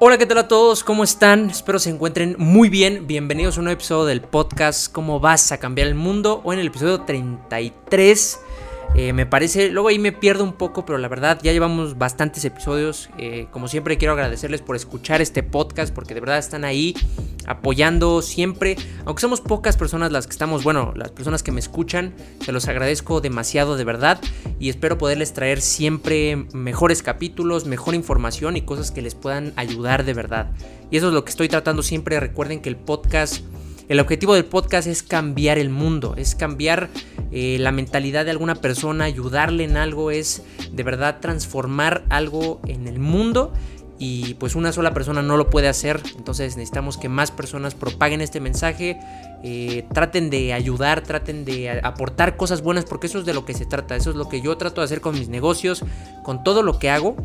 Hola, ¿qué tal a todos? ¿Cómo están? Espero se encuentren muy bien. Bienvenidos a un nuevo episodio del podcast ¿Cómo vas a cambiar el mundo? O en el episodio 33 eh, me parece, luego ahí me pierdo un poco, pero la verdad ya llevamos bastantes episodios. Eh, como siempre quiero agradecerles por escuchar este podcast, porque de verdad están ahí apoyando siempre. Aunque somos pocas personas las que estamos, bueno, las personas que me escuchan, se los agradezco demasiado de verdad. Y espero poderles traer siempre mejores capítulos, mejor información y cosas que les puedan ayudar de verdad. Y eso es lo que estoy tratando siempre. Recuerden que el podcast el objetivo del podcast es cambiar el mundo, es cambiar eh, la mentalidad de alguna persona, ayudarle en algo, es de verdad transformar algo en el mundo y pues una sola persona no lo puede hacer, entonces necesitamos que más personas propaguen este mensaje, eh, traten de ayudar, traten de aportar cosas buenas, porque eso es de lo que se trata, eso es lo que yo trato de hacer con mis negocios, con todo lo que hago,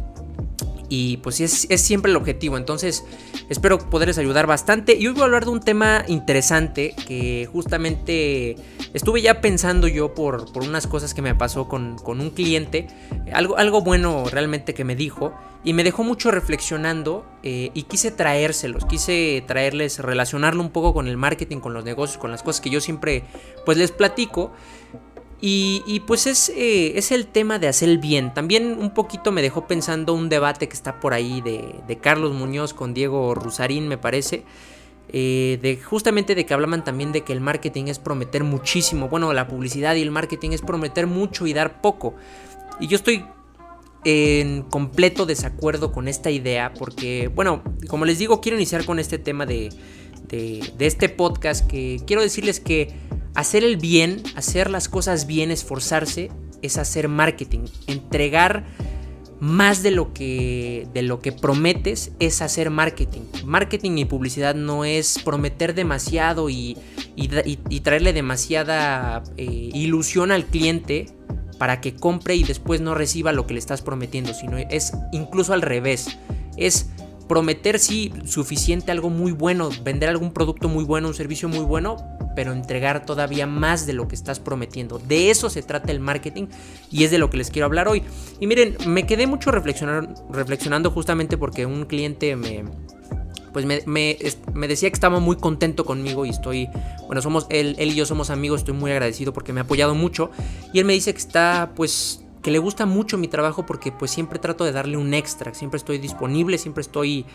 y pues es, es, siempre el objetivo. Entonces espero poderles ayudar bastante. Y hoy voy a hablar de un tema interesante que justamente estuve ya pensando yo por, por unas cosas que me pasó con, con, un cliente. Algo, algo bueno realmente que me dijo. Y me dejó mucho reflexionando eh, y quise traérselos, quise traerles, relacionarlo un poco con el marketing, con los negocios, con las cosas que yo siempre pues les platico. Y, pues es, eh, es, el tema de hacer el bien. También un poquito me dejó pensando un debate que está por ahí de, Carlos Muñoz con Diego Rusarín, me parece. Eh, de justamente de que hablaban también de que el marketing es prometer muchísimo. Bueno, la publicidad y el marketing es prometer mucho y dar poco. Y yo estoy en completo desacuerdo con esta idea porque, bueno, como les digo, quiero iniciar con este tema de, de, de este podcast que quiero decirles que Hacer el bien, hacer las cosas bien, esforzarse, es hacer marketing. Entregar más de lo que, de lo que prometes es hacer marketing. Marketing y publicidad no es prometer demasiado y, traerle demasiada eh, ilusión al cliente para que compre y después no reciba lo que le estás prometiendo, sino es incluso al revés. Es prometer sí suficiente algo muy bueno, vender algún producto muy bueno, un servicio muy bueno, pero entregar todavía más de lo que estás prometiendo. De eso se trata el marketing y es de lo que les quiero hablar hoy. Y miren, me quedé mucho reflexionando justamente porque un cliente me, pues me, decía que estaba muy contento conmigo y estoy, bueno, somos, él, él y yo somos amigos, estoy muy agradecido porque me ha apoyado mucho y él me dice que está, pues, que le gusta mucho mi trabajo porque pues siempre trato de darle un extra, siempre estoy disponible, siempre estoy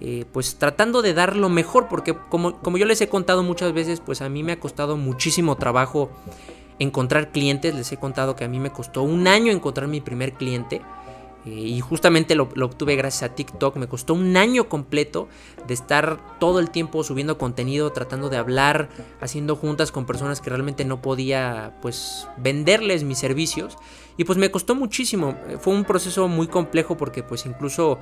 eh, pues tratando de dar lo mejor, porque como, como yo les he contado muchas veces, pues a mí me ha costado muchísimo trabajo encontrar clientes, les he contado que a mí me costó un año encontrar mi primer cliente. Eh, y justamente lo, obtuve gracias a TikTok. Me costó un año completo de estar todo el tiempo subiendo contenido, tratando de hablar, haciendo juntas con personas que realmente no podía pues venderles mis servicios. Y pues me costó muchísimo. Fue un proceso muy complejo porque pues incluso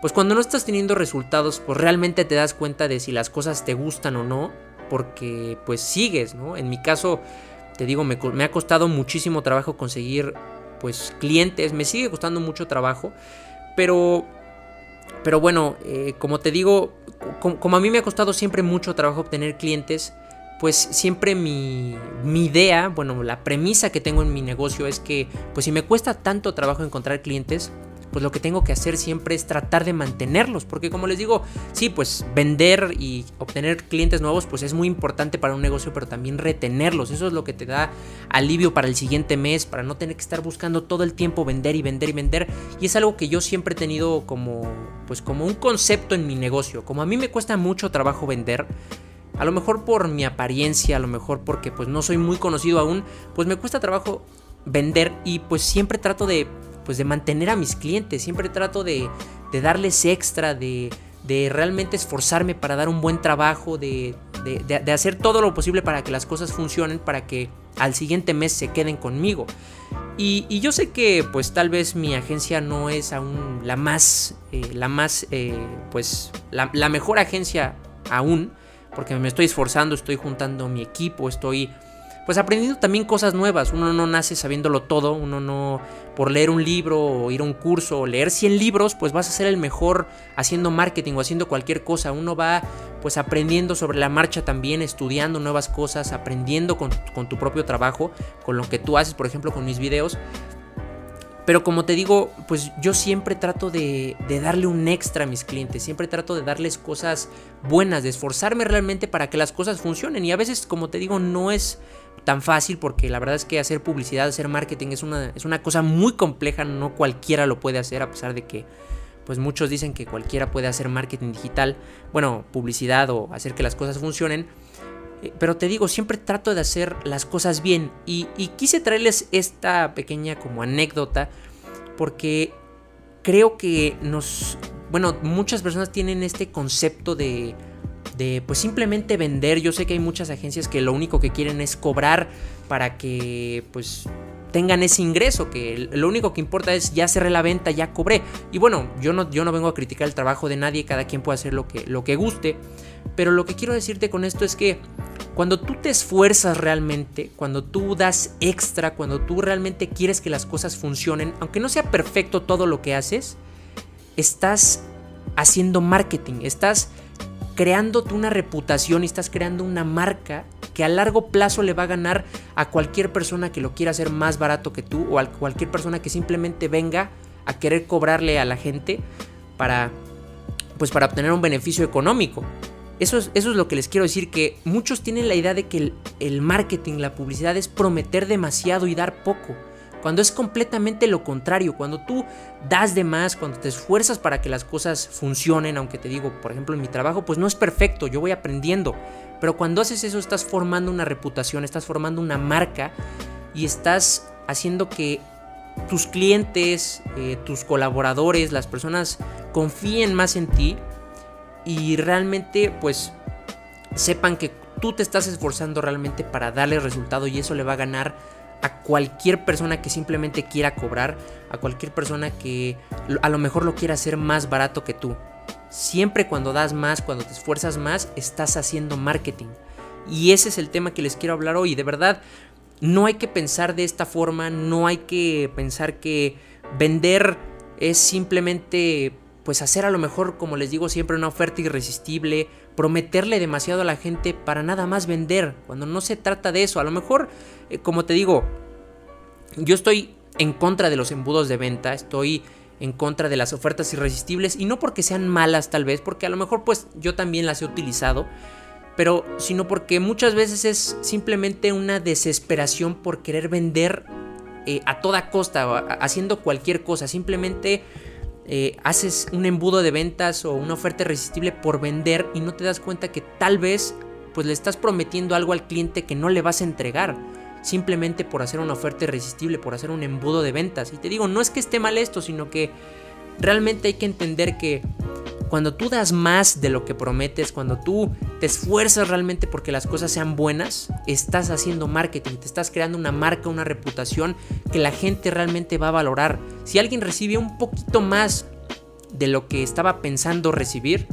pues cuando no estás teniendo resultados, pues realmente te das cuenta de si las cosas te gustan o no, porque pues sigues, ¿no? En mi caso, te digo, me, ha costado muchísimo trabajo conseguir pues clientes, me sigue costando mucho trabajo, pero, pero bueno, eh, como te digo, como, a mí me ha costado siempre mucho trabajo obtener clientes, pues siempre mi, mi, idea, bueno, la premisa que tengo en mi negocio es que, pues si me cuesta tanto trabajo encontrar clientes, pues lo que tengo que hacer siempre es tratar de mantenerlos, porque como les digo, sí, pues vender y obtener clientes nuevos, pues es muy importante para un negocio, pero también retenerlos, eso es lo que te da alivio para el siguiente mes, para no tener que estar buscando todo el tiempo vender y vender y vender, y es algo que yo siempre he tenido como, pues como un concepto en mi negocio, como a mí me cuesta mucho trabajo vender, a lo mejor por mi apariencia, a lo mejor porque pues no soy muy conocido aún, pues me cuesta trabajo vender y pues siempre trato de pues de mantener a mis clientes. Siempre trato de, de darles extra, de, de, realmente esforzarme para dar un buen trabajo, de, de, hacer todo lo posible para que las cosas funcionen, para que al siguiente mes se queden conmigo. Y, yo sé que pues tal vez mi agencia no es aún la más, eh, la más, eh, pues la, la mejor agencia aún, porque me estoy esforzando, estoy juntando mi equipo, estoy pues aprendiendo también cosas nuevas. Uno no nace sabiéndolo todo, uno no por leer un libro o ir a un curso o leer 100 libros, pues vas a ser el mejor haciendo marketing o haciendo cualquier cosa. Uno va pues aprendiendo sobre la marcha también, estudiando nuevas cosas, aprendiendo con, tu propio trabajo, con lo que tú haces, por ejemplo, con mis videos. Pero como te digo, pues yo siempre trato de, de, darle un extra a mis clientes, siempre trato de darles cosas buenas, de esforzarme realmente para que las cosas funcionen. Y a veces, como te digo, no es tan fácil porque la verdad es que hacer publicidad, hacer marketing es una, es una cosa muy compleja, no cualquiera lo puede hacer a pesar de que pues muchos dicen que cualquiera puede hacer marketing digital, bueno, publicidad o hacer que las cosas funcionen. Eh, pero te digo, siempre trato de hacer las cosas bien. Y, quise traerles esta pequeña como anécdota. Porque creo que nos... Bueno, muchas personas tienen este concepto de, de pues simplemente vender. Yo sé que hay muchas agencias que lo único que quieren es cobrar para que pues tengan ese ingreso, que lo único que importa es ya cerré la venta, ya cobré. Y bueno, yo no, yo no vengo a criticar el trabajo de nadie, cada quien puede hacer lo que, lo que guste, pero lo que quiero decirte con esto es que cuando tú te esfuerzas realmente, cuando tú das extra, cuando tú realmente quieres que las cosas funcionen, aunque no sea perfecto todo lo que haces, estás haciendo marketing, estás creándote una reputación y estás creando una marca que a largo plazo le va a ganar a cualquier persona que lo quiera hacer más barato que tú o a cualquier persona que simplemente venga a querer cobrarle a la gente para pues para obtener un beneficio económico. Eso es, eso es lo que les quiero decir, que muchos tienen la idea de que el, el marketing, la publicidad es prometer demasiado y dar poco. Cuando es completamente lo contrario, cuando tú das de más, cuando te esfuerzas para que las cosas funcionen, aunque te digo, por ejemplo, en mi trabajo, pues no es perfecto, yo voy aprendiendo. Pero cuando haces eso estás formando una reputación, estás formando una marca y estás haciendo que tus clientes, eh, tus colaboradores, las personas confíen más en ti y realmente pues sepan que tú te estás esforzando realmente para darle resultado y eso le va a ganar a cualquier persona que simplemente quiera cobrar, a cualquier persona que a lo mejor lo quiera hacer más barato que tú. Siempre cuando das más, cuando te esfuerzas más, estás haciendo marketing. Y ese es el tema que les quiero hablar hoy. De verdad, no hay que pensar de esta forma, no hay que pensar que vender es simplemente pues hacer a lo mejor, como les digo siempre, una oferta irresistible, prometerle demasiado a la gente para nada más vender, cuando no se trata de eso. A lo mejor, eh, como te digo, yo estoy en contra de los embudos de venta, estoy en contra de las ofertas irresistibles y no porque sean malas tal vez, porque a lo mejor pues yo también las he utilizado, pero sino porque muchas veces es simplemente una desesperación por querer vender eh, a toda costa, haciendo cualquier cosa, simplemente eh, haces un embudo de ventas o una oferta irresistible por vender y no te das cuenta que tal vez pues le estás prometiendo algo al cliente que no le vas a entregar simplemente por hacer una oferta irresistible, por hacer un embudo de ventas. Y te digo, no es que esté mal esto, sino que realmente hay que entender que cuando tú das más de lo que prometes, cuando tú te esfuerzas realmente porque las cosas sean buenas, estás haciendo marketing, te estás creando una marca, una reputación que la gente realmente va a valorar. Si alguien recibe un poquito más de lo que estaba pensando recibir,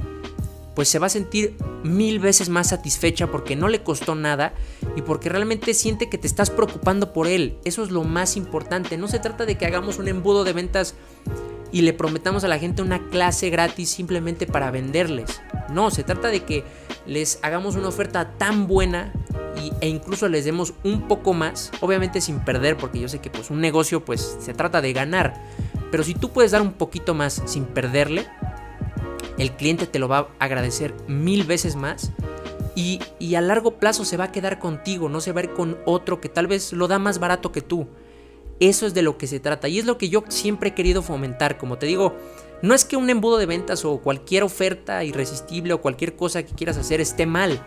pues se va a sentir mil veces más satisfecha porque no le costó nada y porque realmente siente que te estás preocupando por él. Eso es lo más importante. No se trata de que hagamos un embudo de ventas y le prometamos a la gente una clase gratis simplemente para venderles. No, se trata de que les hagamos una oferta tan buena e incluso les demos un poco más, obviamente sin perder, porque yo sé que pues un negocio pues se trata de ganar, pero si tú puedes dar un poquito más sin perderle, el cliente te lo va a agradecer mil veces más y, y a largo plazo se va a quedar contigo, no se va a ir con otro que tal vez lo da más barato que tú. Eso es de lo que se trata y es lo que yo siempre he querido fomentar. Como te digo, no es que un embudo de ventas o cualquier oferta irresistible o cualquier cosa que quieras hacer esté mal,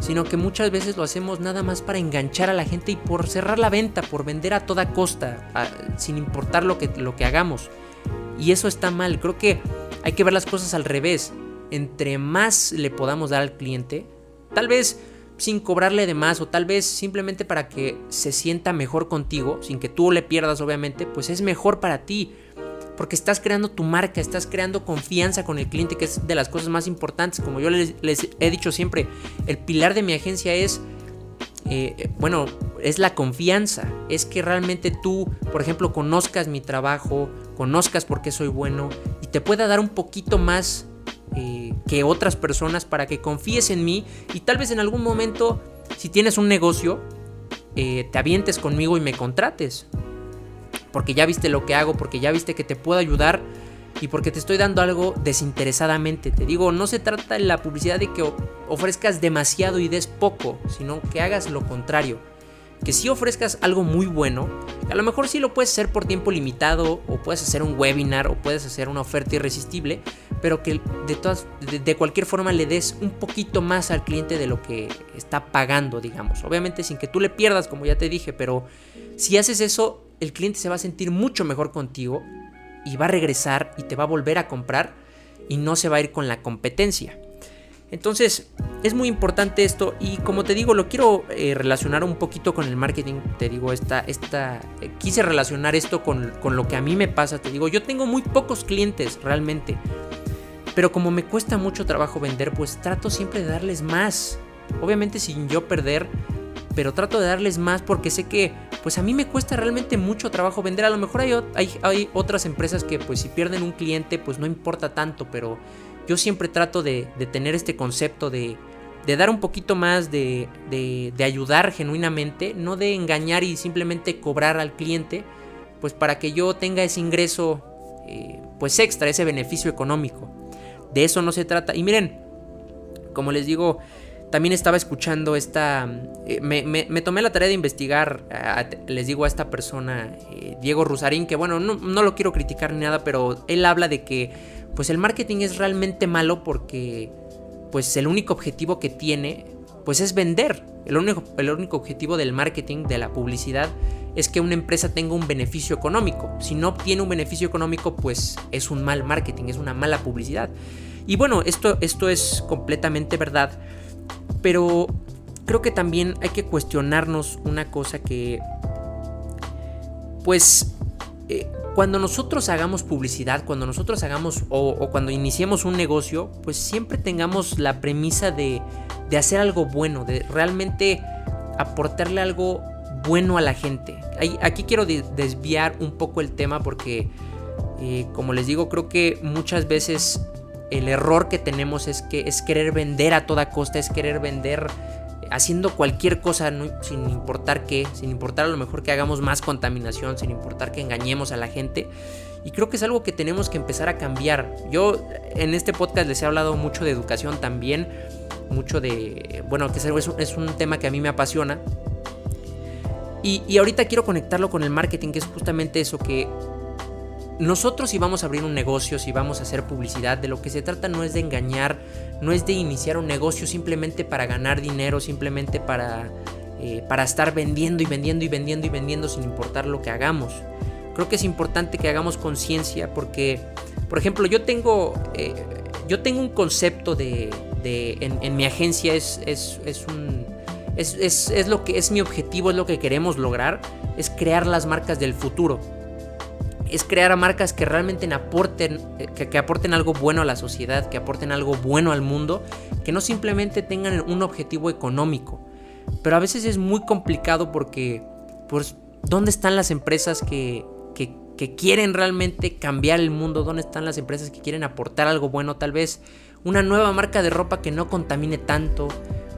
sino que muchas veces lo hacemos nada más para enganchar a la gente y por cerrar la venta, por vender a toda costa, sin importar lo que, lo que hagamos. Y eso está mal. Creo que hay que ver las cosas al revés. Entre más le podamos dar al cliente, tal vez sin cobrarle de más o tal vez simplemente para que se sienta mejor contigo, sin que tú le pierdas obviamente, pues es mejor para ti. Porque estás creando tu marca, estás creando confianza con el cliente, que es de las cosas más importantes. Como yo les, he dicho siempre, el pilar de mi agencia es, eh, bueno, es la confianza. Es que realmente tú, por ejemplo, conozcas mi trabajo, conozcas por qué soy bueno y te pueda dar un poquito más eh, que otras personas para que confíes en mí y tal vez en algún momento, si tienes un negocio, eh, te avientes conmigo y me contrates. porque ya viste lo que hago, porque ya viste que te puedo ayudar y porque te estoy dando algo desinteresadamente. Te digo, no se trata en la publicidad de que ofrezcas demasiado y des poco, sino que hagas lo contrario. Que si ofrezcas algo muy bueno, a lo mejor sí lo puedes hacer por tiempo limitado, o puedes hacer un webinar, o puedes hacer una oferta irresistible, pero que de, todas, de, cualquier forma le des un poquito más al cliente de lo que está pagando, digamos. Obviamente sin que tú le pierdas, como ya te dije, pero si haces eso, el cliente se va a sentir mucho mejor contigo y va a regresar y te va a volver a comprar y no se va a ir con la competencia. Entonces, es muy importante esto y como te digo, lo quiero eh, relacionar un poquito con el marketing. Te digo, esta, esta, eh, quise relacionar esto con, con lo que a mí me pasa. Te digo, yo tengo muy pocos clientes realmente. Pero como me cuesta mucho trabajo vender, pues trato siempre de darles más. Obviamente sin yo perder pero trato de darles más porque sé que pues a mí me cuesta realmente mucho trabajo vender. A lo mejor hay, hay, otras empresas que pues si pierden un cliente pues no importa tanto, pero yo siempre trato de, tener este concepto de, de, dar un poquito más, de, de, ayudar genuinamente, no de engañar y simplemente cobrar al cliente, pues para que yo tenga ese ingreso eh, pues extra, ese beneficio económico. De eso no se trata. Y miren, como les digo, también estaba escuchando esta... Eh, me, tomé la tarea de investigar, les digo a esta persona, eh, Diego Rusarín, que bueno, no, lo quiero criticar ni nada, pero él habla de que pues el marketing es realmente malo porque pues el único objetivo que tiene pues es vender. El único, el único objetivo del marketing, de la publicidad, es que una empresa tenga un beneficio económico. Si no obtiene un beneficio económico, pues es un mal marketing, es una mala publicidad. Y bueno, esto, esto es completamente verdad. Pero creo que también hay que cuestionarnos una cosa que, pues, eh, cuando nosotros hagamos publicidad, cuando nosotros hagamos o, cuando iniciemos un negocio, pues siempre tengamos la premisa de, de hacer algo bueno, de realmente aportarle algo bueno a la gente. Aquí quiero desviar un poco el tema porque, eh, como les digo, creo que muchas veces el error que tenemos es que es querer vender a toda costa, es querer vender haciendo cualquier cosa sin importar qué, sin importar a lo mejor que hagamos más contaminación, sin importar que engañemos a la gente. Y creo que es algo que tenemos que empezar a cambiar. Yo en este podcast les he hablado mucho de educación también, mucho de, bueno, que es un, tema que a mí me apasiona. Y ahorita quiero conectarlo con el marketing, que es justamente eso, que nosotros si vamos a abrir un negocio, si vamos a hacer publicidad, de lo que se trata no es de engañar, no es de iniciar un negocio simplemente para ganar dinero, simplemente para, eh, para estar vendiendo y vendiendo y vendiendo y vendiendo sin importar lo que hagamos. Creo que es importante que hagamos conciencia porque, por ejemplo, yo tengo, eh, yo tengo un concepto de, de en, mi agencia es, es, es un... Es, es, es lo que es mi objetivo, es lo que queremos lograr, es crear las marcas del futuro es crear marcas que realmente aporten, que, aporten algo bueno a la sociedad, que aporten algo bueno al mundo, que no simplemente tengan un objetivo económico. Pero a veces es muy complicado porque, pues, ¿dónde están las empresas que, quieren realmente cambiar el mundo? ¿Dónde están las empresas que quieren aportar algo bueno? Tal vez una nueva marca de ropa que no contamine tanto.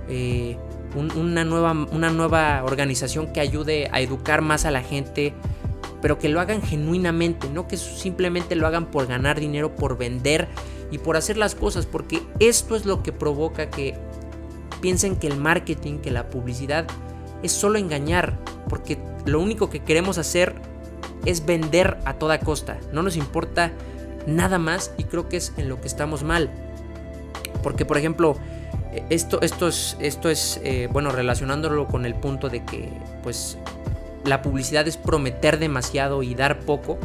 Eh, una, nueva, una nueva organización que ayude a educar más a la gente pero que lo hagan genuinamente, no que simplemente lo hagan por ganar dinero, por vender y por hacer las cosas, porque esto es lo que provoca que piensen que el marketing, que la publicidad es solo engañar, porque lo único que queremos hacer es vender a toda costa, no nos importa nada más y creo que es en lo que estamos mal. Porque por ejemplo, esto, esto es, esto es eh, bueno, relacionándolo con el punto de que pues la publicidad es prometer demasiado y dar poco.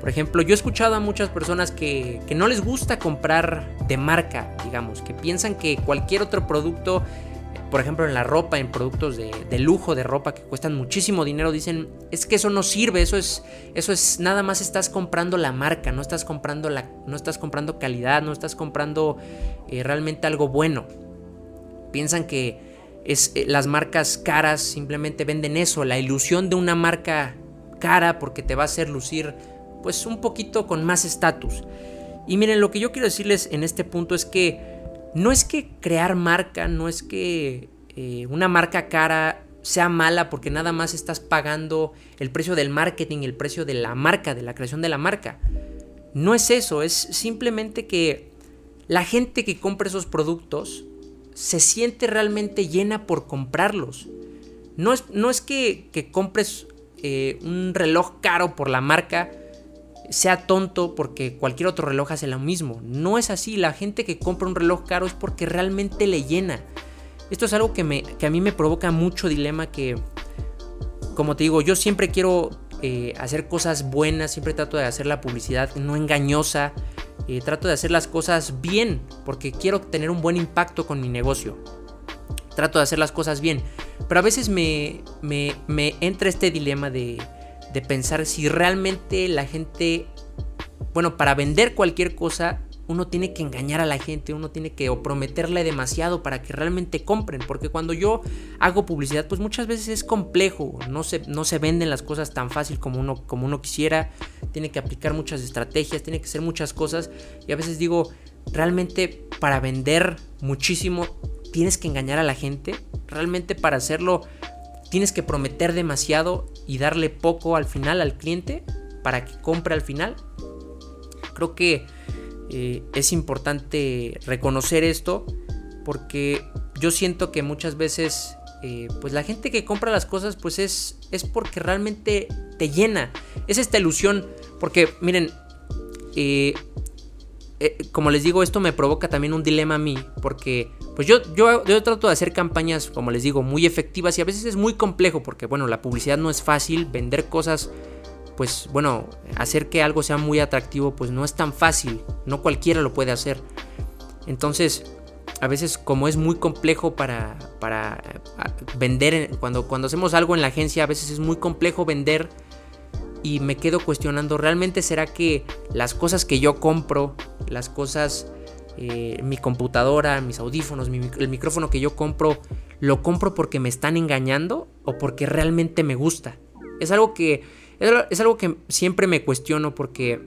Por ejemplo, yo he escuchado a muchas personas que, no les gusta comprar de marca, digamos, que piensan que cualquier otro producto, por ejemplo en la ropa, en productos de, lujo de ropa que cuestan muchísimo dinero, dicen, es que eso no sirve, eso es, eso es, nada más estás comprando la marca, no estás comprando, la, no estás comprando calidad, no estás comprando eh, realmente algo bueno. Piensan que es, eh, las marcas caras simplemente venden eso, la ilusión de una marca cara porque te va a hacer lucir pues un poquito con más estatus. Y miren, lo que yo quiero decirles en este punto es que no es que crear marca, no es que eh, una marca cara sea mala porque nada más estás pagando el precio del marketing, el precio de la marca, de la creación de la marca. No es eso, es simplemente que la gente que compra esos productos se siente realmente llena por comprarlos. No es, no es que, compres eh, un reloj caro por la marca, sea tonto porque cualquier otro reloj hace lo mismo. No es así, la gente que compra un reloj caro es porque realmente le llena. Esto es algo que, me, que a mí me provoca mucho dilema que, como te digo, yo siempre quiero eh, hacer cosas buenas, siempre trato de hacer la publicidad no engañosa, eh, trato de hacer las cosas bien, porque quiero tener un buen impacto con mi negocio. Trato de hacer las cosas bien, pero a veces me, me, me entra este dilema de, de pensar si realmente la gente, bueno, para vender cualquier cosa uno tiene que engañar a la gente, uno tiene que prometerle demasiado para que realmente compren, porque cuando yo hago publicidad, pues muchas veces es complejo, no se, no se venden las cosas tan fácil como uno, como uno quisiera, tiene que aplicar muchas estrategias, tiene que hacer muchas cosas, y a veces digo, realmente para vender muchísimo tienes que engañar a la gente, realmente para hacerlo tienes que prometer demasiado y darle poco al final al cliente para que compre al final. Creo que eh, es importante reconocer esto porque yo siento que muchas veces eh, pues la gente que compra las cosas pues es, es porque realmente te llena. Es esta ilusión porque miren, eh, como les digo, esto me provoca también un dilema a mí, porque pues yo, yo, yo, trato de hacer campañas, como les digo, muy efectivas y a veces es muy complejo, porque bueno, la publicidad no es fácil, vender cosas pues bueno, hacer que algo sea muy atractivo pues no es tan fácil, no cualquiera lo puede hacer. Entonces, a veces como es muy complejo para, para vender, cuando, cuando hacemos algo en la agencia, a veces es muy complejo vender y me quedo cuestionando, ¿realmente será que las cosas que yo compro, las cosas, eh, mi computadora, mis audífonos, el micrófono que yo compro, lo compro porque me están engañando o porque realmente me gusta? Es algo que es algo que siempre me cuestiono porque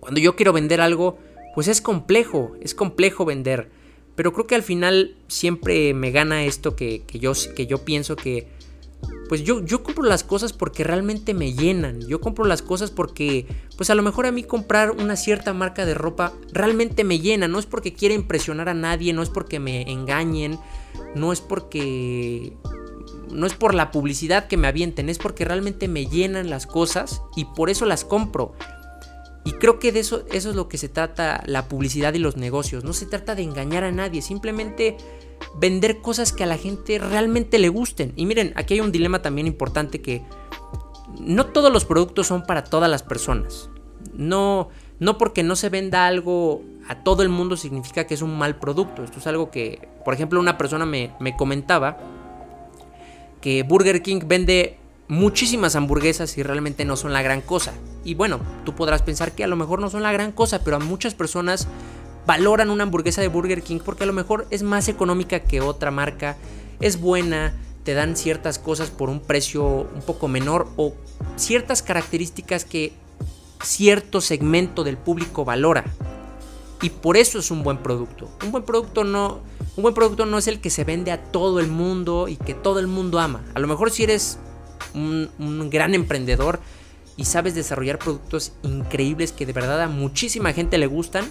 cuando yo quiero vender algo, pues es complejo, es complejo vender. Pero creo que al final siempre me gana esto que, yo, que yo pienso que, pues yo, yo compro las cosas porque realmente me llenan. Yo compro las cosas porque, pues a lo mejor a mí comprar una cierta marca de ropa realmente me llena. No es porque quiera impresionar a nadie, no es porque me engañen, no es porque no es por la publicidad que me avienten, es porque realmente me llenan las cosas y por eso las compro. Y creo que de eso, eso es lo que se trata la publicidad y los negocios. No se trata de engañar a nadie, simplemente vender cosas que a la gente realmente le gusten. Y miren, aquí hay un dilema también importante que no todos los productos son para todas las personas. No, no porque no se venda algo a todo el mundo significa que es un mal producto. Esto es algo que, por ejemplo, una persona me, me comentaba que Burger King vende muchísimas hamburguesas y realmente no son la gran cosa. Y bueno, tú podrás pensar que a lo mejor no son la gran cosa, pero a muchas personas valoran una hamburguesa de Burger King porque a lo mejor es más económica que otra marca, es buena, te dan ciertas cosas por un precio un poco menor o ciertas características que cierto segmento del público valora. Y por eso es un buen producto. Un buen producto no un buen producto no es el que se vende a todo el mundo y que todo el mundo ama. A lo mejor si eres un, gran emprendedor y sabes desarrollar productos increíbles que de verdad a muchísima gente le gustan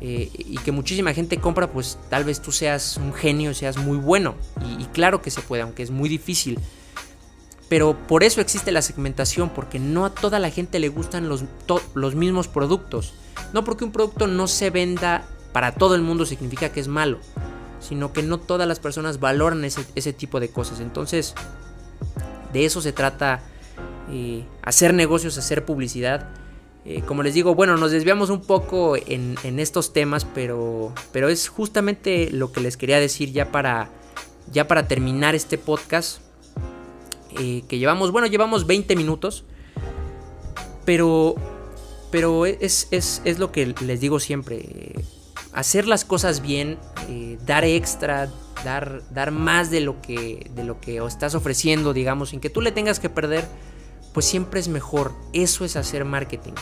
eh, y que muchísima gente compra, pues tal vez tú seas un genio, seas muy bueno. Y, claro que se puede, aunque es muy difícil. Pero por eso existe la segmentación, porque no a toda la gente le gustan los, los mismos productos. No porque un producto no se venda para todo el mundo significa que es malo, sino que no todas las personas valoran ese, tipo de cosas. Entonces, de eso se trata eh, hacer negocios, hacer publicidad. Eh, como les digo, bueno, nos desviamos un poco en, estos temas, pero, pero es justamente lo que les quería decir ya para, ya para terminar este podcast. Eh, que llevamos, bueno, llevamos 20 minutos, pero, pero es, es, es lo que les digo siempre hacer las cosas bien, eh, dar extra, dar, dar más de lo, que, de lo que estás ofreciendo, digamos, sin que tú le tengas que perder, pues siempre es mejor. Eso es hacer marketing.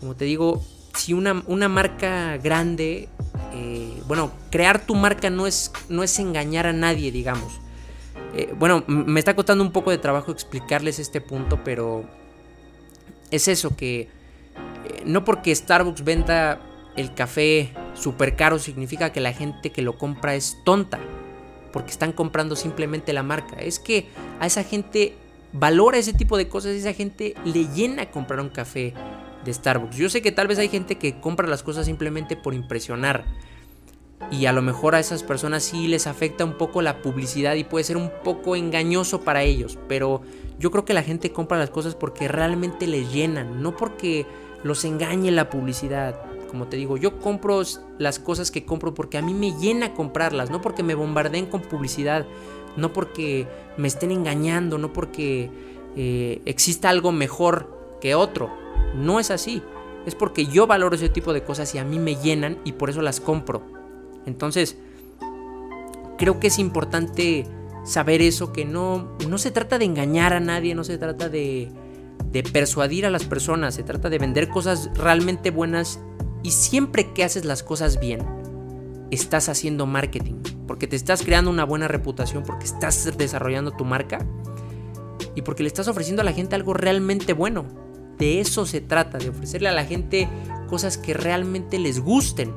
Como te digo, si una, una marca grande, eh, bueno, crear tu marca no es, no es engañar a nadie, digamos. eh, bueno, me está costando un poco de trabajo explicarles este punto, pero es eso, que no porque Starbucks venda el café súper caro significa que la gente que lo compra es tonta, porque están comprando simplemente la marca. Es que a esa gente valora ese tipo de cosas, esa gente le llena comprar un café de Starbucks. Yo sé que tal vez hay gente que compra las cosas simplemente por impresionar. Y a lo mejor a esas personas sí les afecta un poco la publicidad y puede ser un poco engañoso para ellos. Pero yo creo que la gente compra las cosas porque realmente les llenan, no porque los engañe la publicidad. Como te digo, yo compro las cosas que compro porque a mí me llena comprarlas, no porque me bombardeen con publicidad, no porque me estén engañando, no porque eh, exista algo mejor que otro. No es así. Es porque yo valoro ese tipo de cosas y a mí me llenan y por eso las compro. Entonces, creo que es importante saber eso, que no, no se trata de engañar a nadie, no se trata de, de persuadir a las personas, se trata de vender cosas realmente buenas y siempre que haces las cosas bien, estás haciendo marketing, porque te estás creando una buena reputación, porque estás desarrollando tu marca y porque le estás ofreciendo a la gente algo realmente bueno. De eso se trata, de ofrecerle a la gente cosas que realmente les gusten.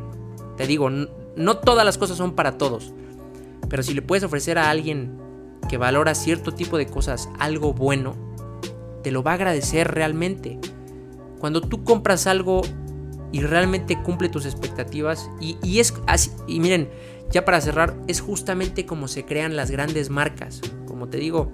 Te digo, no todas las cosas son para todos, pero si le puedes ofrecer a alguien que valora cierto tipo de cosas algo bueno, te lo va a agradecer realmente. Cuando tú compras algo y realmente cumple tus expectativas. Y, es así, y miren, ya para cerrar, es justamente como se crean las grandes marcas. Como te digo,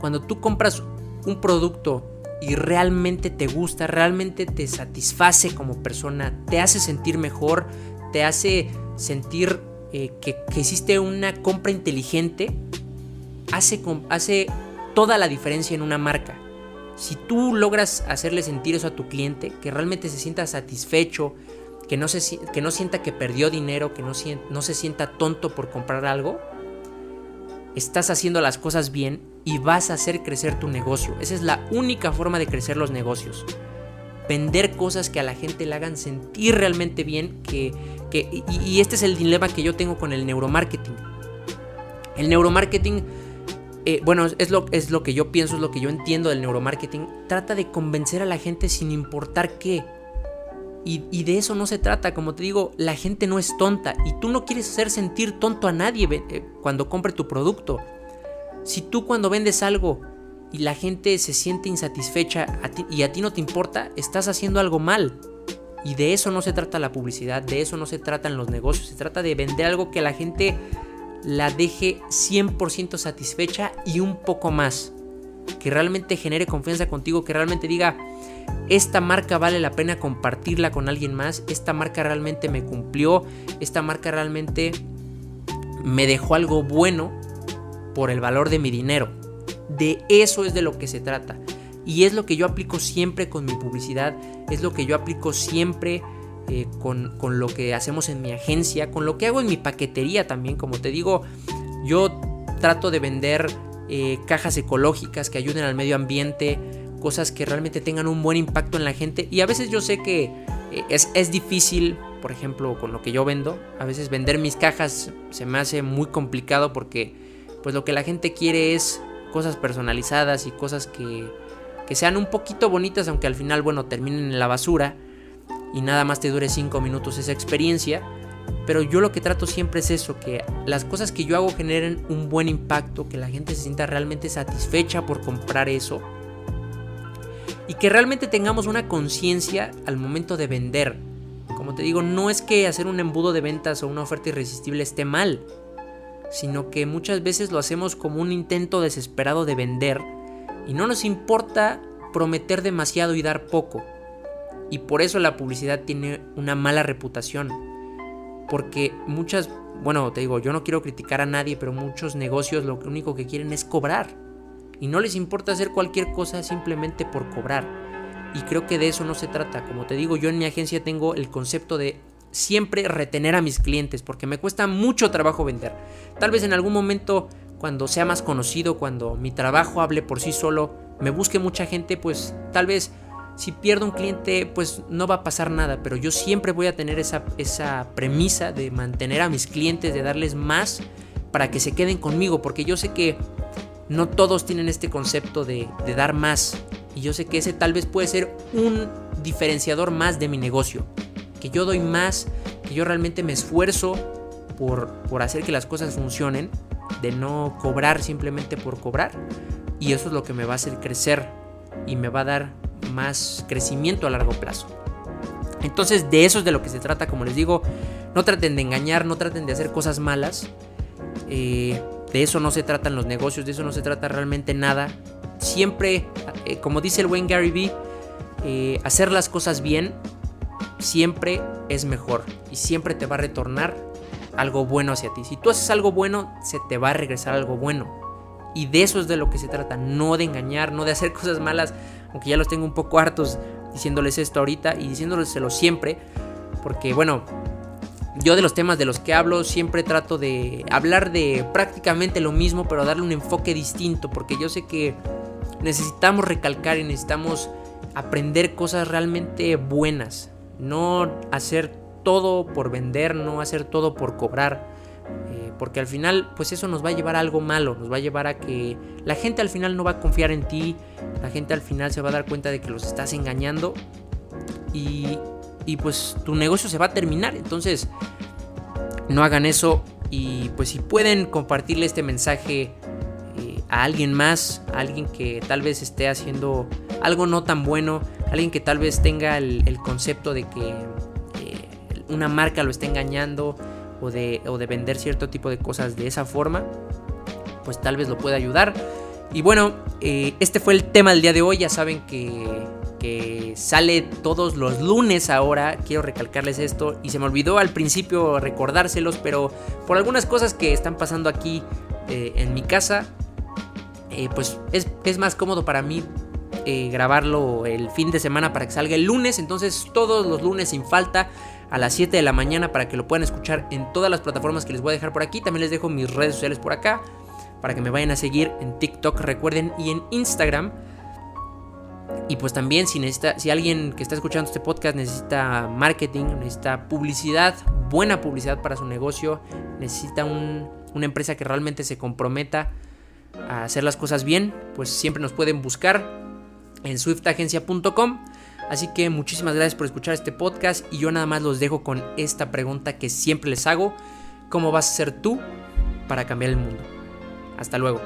cuando tú compras un producto y realmente te gusta, realmente te satisface como persona, te hace sentir mejor, te hace sentir eh, que, que, hiciste una compra inteligente, hace, hace toda la diferencia en una marca. Si tú logras hacerle sentir eso a tu cliente, que realmente se sienta satisfecho, que no, se, que no sienta que perdió dinero, que no, no se sienta tonto por comprar algo, estás haciendo las cosas bien y vas a hacer crecer tu negocio. Esa es la única forma de crecer los negocios. Vender cosas que a la gente le hagan sentir realmente bien. Que, que, y este es el dilema que yo tengo con el neuromarketing. El neuromarketing eh, bueno, es lo, es lo que yo pienso, es lo que yo entiendo del neuromarketing, trata de convencer a la gente sin importar qué. Y, de eso no se trata, como te digo, la gente no es tonta y tú no quieres hacer sentir tonto a nadie eh, cuando compre tu producto. Si tú cuando vendes algo y la gente se siente insatisfecha y a ti no te importa, estás haciendo algo mal. Y de eso no se trata la publicidad, de eso no se tratan los negocios, se trata de vender algo que la gente la deje 100% satisfecha y un poco más. Que realmente genere confianza contigo, que realmente diga, esta marca vale la pena compartirla con alguien más, esta marca realmente me cumplió, esta marca realmente me dejó algo bueno por el valor de mi dinero. De eso es de lo que se trata. Y es lo que yo aplico siempre con mi publicidad, es lo que yo aplico siempre eh, con, lo que hacemos en mi agencia, con lo que hago en mi paquetería también. Como te digo, yo trato de vender eh, cajas ecológicas que ayuden al medio ambiente, cosas que realmente tengan un buen impacto en la gente. Y a veces yo sé que eh, es, es difícil, por ejemplo, con lo que yo vendo. A veces vender mis cajas se me hace muy complicado porque pues lo que la gente quiere es cosas personalizadas y cosas que, que sean un poquito bonitas, aunque al final, bueno, terminen en la basura y nada más te dure 5 minutos esa experiencia. Pero yo lo que trato siempre es eso, que las cosas que yo hago generen un buen impacto, que la gente se sienta realmente satisfecha por comprar eso y que realmente tengamos una conciencia al momento de vender. Como te digo, no es que hacer un embudo de ventas o una oferta irresistible esté mal, sino que muchas veces lo hacemos como un intento desesperado de vender y no nos importa prometer demasiado y dar poco. Y por eso la publicidad tiene una mala reputación. Porque muchas, bueno, te digo, yo no quiero criticar a nadie, pero muchos negocios lo único que quieren es cobrar. Y no les importa hacer cualquier cosa simplemente por cobrar. Y creo que de eso no se trata. Como te digo, yo en mi agencia tengo el concepto de siempre retener a mis clientes porque me cuesta mucho trabajo vender. Tal vez en algún momento, cuando sea más conocido, cuando mi trabajo hable por sí solo, me busque mucha gente, pues tal vez si pierdo un cliente, pues no va a pasar nada, pero yo siempre voy a tener esa, esa premisa de mantener a mis clientes, de darles más para que se queden conmigo, porque yo sé que no todos tienen este concepto de, dar más. Y yo sé que ese tal vez puede ser un diferenciador más de mi negocio. Que yo doy más, que yo realmente me esfuerzo por, por hacer que las cosas funcionen, de no cobrar simplemente por cobrar. Y eso es lo que me va a hacer crecer y me va a dar más crecimiento a largo plazo. Entonces de eso es de lo que se trata, como les digo, no traten de engañar, no traten de hacer cosas malas. Eh, de eso no se tratan los negocios, de eso no se trata realmente nada. Siempre, eh, como dice el buen Gary Vee, eh, hacer las cosas bien siempre es mejor y siempre te va a retornar algo bueno hacia ti. Si tú haces algo bueno, se te va a regresar algo bueno. Y de eso es de lo que se trata, no de engañar, no de hacer cosas malas, aunque ya los tengo un poco hartos diciéndoles esto ahorita y diciéndoleselo siempre, porque bueno, yo de los temas de los que hablo siempre trato de hablar de prácticamente lo mismo, pero darle un enfoque distinto, porque yo sé que necesitamos recalcar y necesitamos aprender cosas realmente buenas, no hacer todo por vender, no hacer todo por cobrar, eh, porque al final pues eso nos va a llevar a algo malo, nos va a llevar a que la gente al final no va a confiar en ti, la gente al final se va a dar cuenta de que los estás engañando y, y pues tu negocio se va a terminar, entonces no hagan eso y pues si pueden compartirle este mensaje eh, a alguien más, a alguien que tal vez esté haciendo algo no tan bueno, alguien que tal vez tenga el, concepto de que eh, una marca lo está engañando o de, o de vender cierto tipo de cosas de esa forma, pues tal vez lo pueda ayudar. Y bueno, eh, este fue el tema del día de hoy. Ya saben que, que, sale todos los lunes ahora. Quiero recalcarles esto. Y se me olvidó al principio recordárselos, pero por algunas cosas que están pasando aquí eh, en mi casa, pues es, es, más cómodo para mí eh, grabarlo el fin de semana para que salga el lunes. Entonces todos los lunes sin falta a las 7 de la mañana para que lo puedan escuchar en todas las plataformas que les voy a dejar por aquí. También les dejo mis redes sociales por acá para que me vayan a seguir en TikTok, recuerden, y en Instagram. Y pues también si necesita, si alguien que está escuchando este podcast necesita marketing, necesita publicidad, buena publicidad para su negocio, necesita una empresa que realmente se comprometa a hacer las cosas bien, pues siempre nos pueden buscar en swiftagencia.com. Así que muchísimas gracias por escuchar este podcast y yo nada más los dejo con esta pregunta que siempre les hago. ¿Cómo vas a ser tú para cambiar el mundo? Hasta luego.